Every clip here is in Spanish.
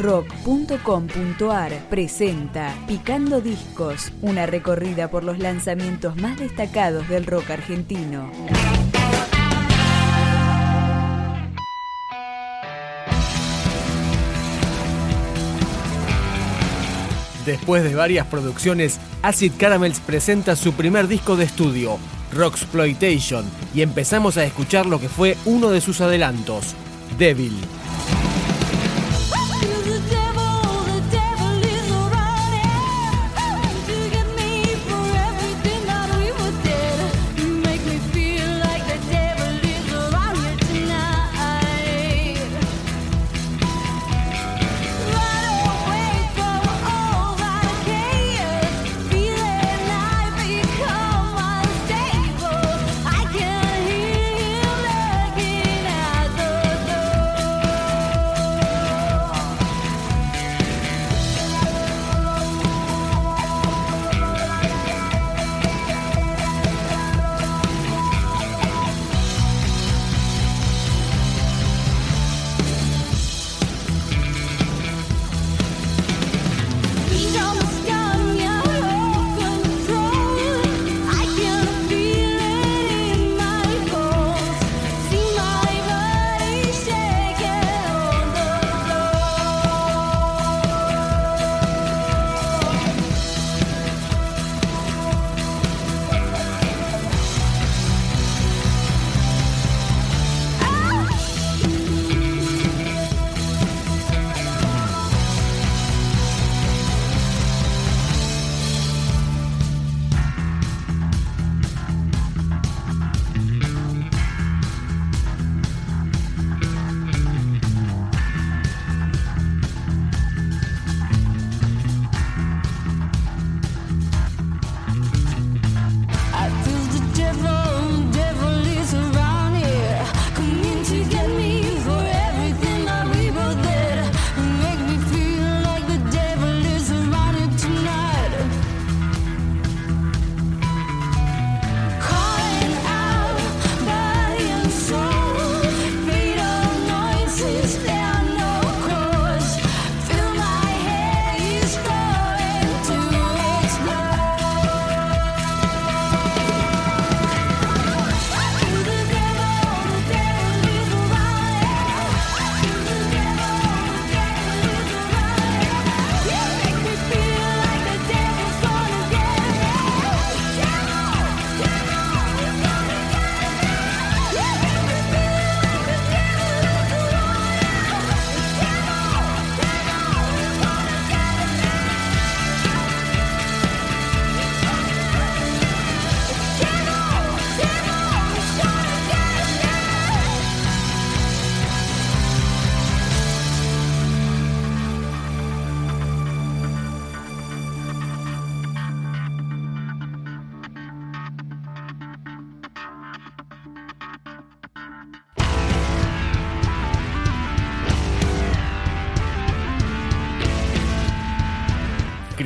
rock.com.ar presenta Picando Discos, una recorrida por los lanzamientos más destacados del rock argentino. Después de varias producciones, Acid Caramels presenta su primer disco de estudio, Rocksploitation, y empezamos a escuchar lo que fue uno de sus adelantos, Devil.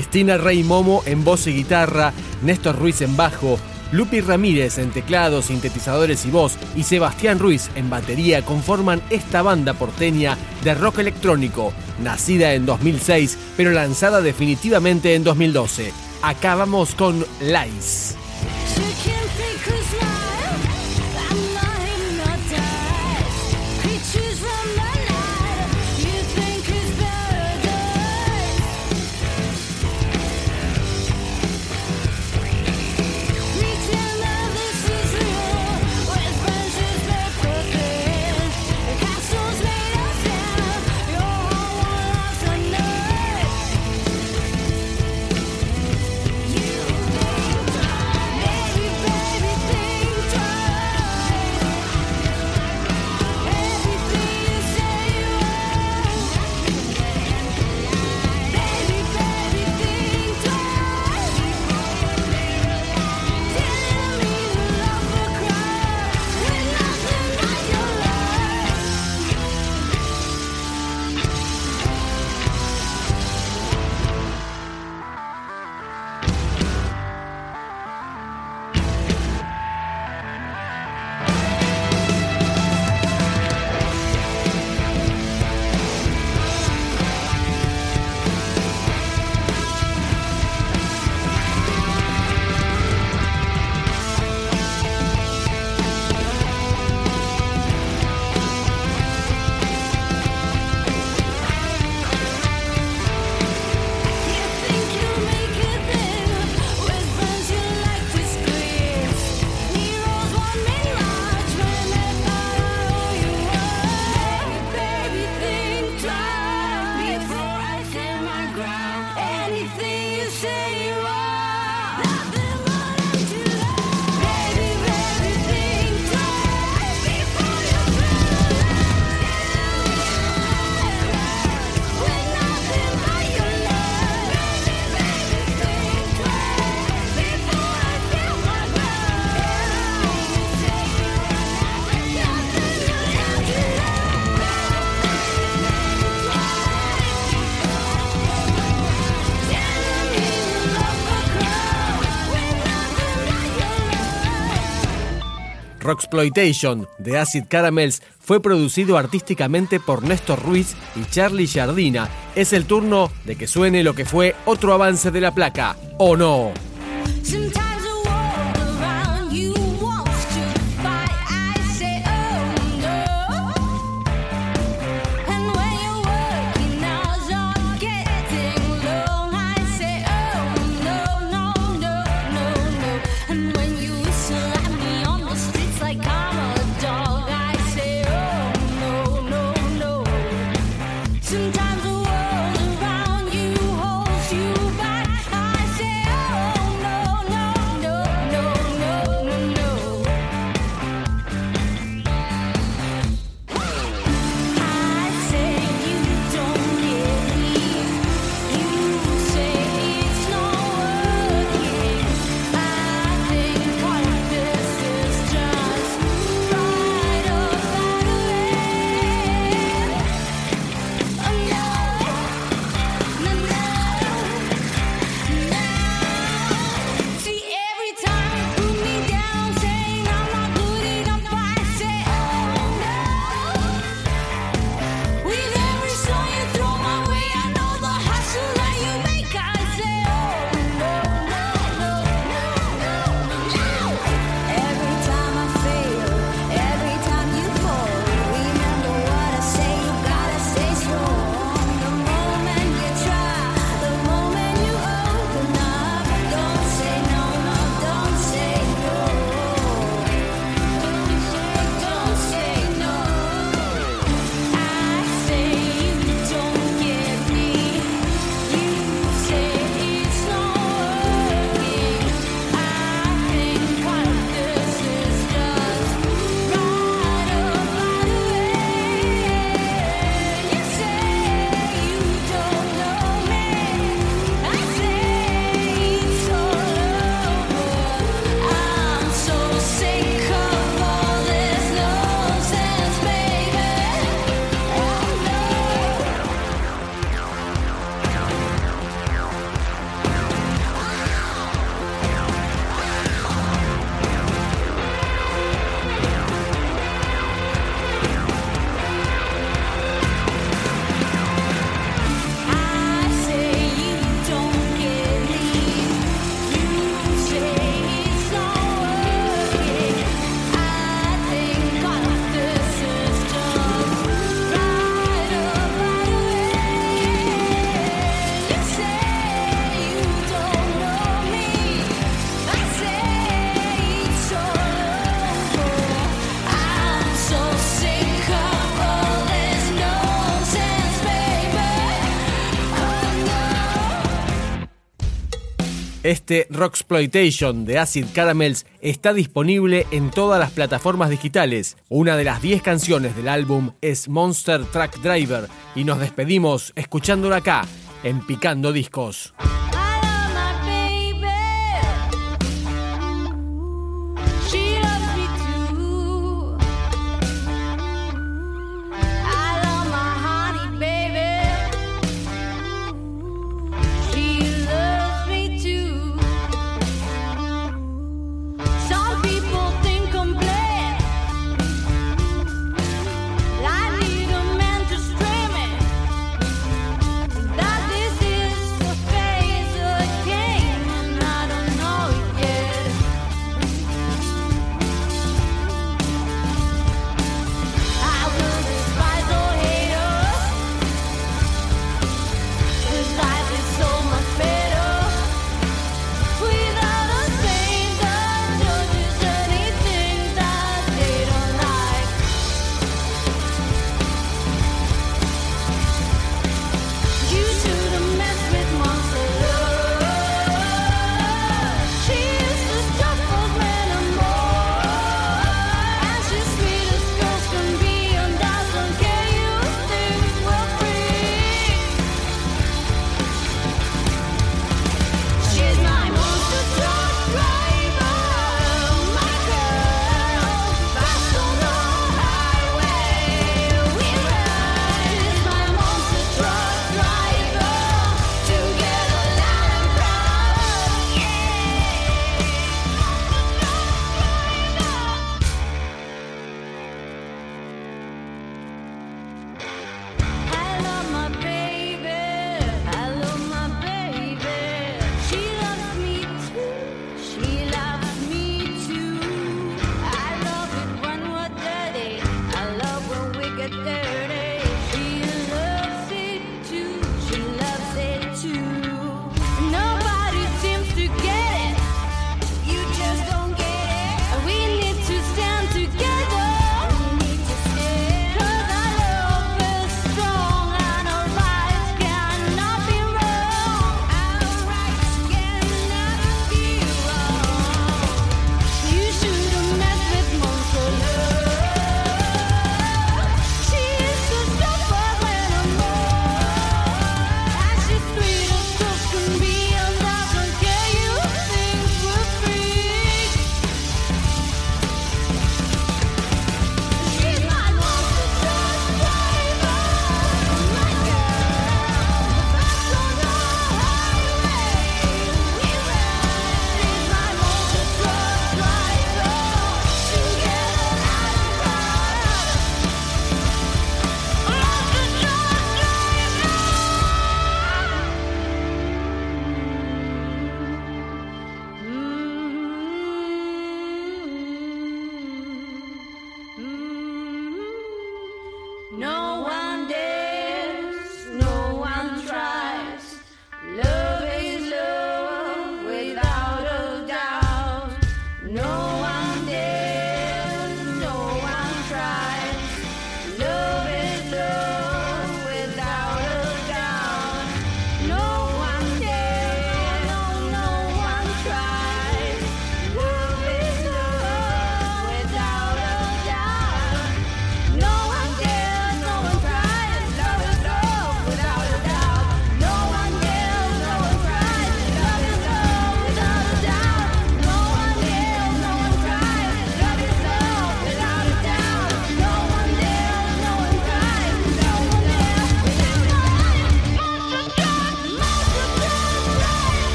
Cristina Rey Momo en voz y guitarra, Néstor Ruiz en bajo, Lupi Ramírez en teclados, sintetizadores y voz y Sebastián Ruiz en batería conforman esta banda porteña de rock electrónico, nacida en 2006 pero lanzada definitivamente en 2012. Acabamos con Lies. Rocksploitation de Acid Caramels fue producido artísticamente por Néstor Ruiz y Charlie Jardina. Es el turno de que suene lo que fue otro avance de la placa. ¿O no? Este Rocksploitation de Acid Caramels está disponible en todas las plataformas digitales. Una de las 10 canciones del álbum es Monster Truck Driver y nos despedimos escuchándola acá en Picando Discos.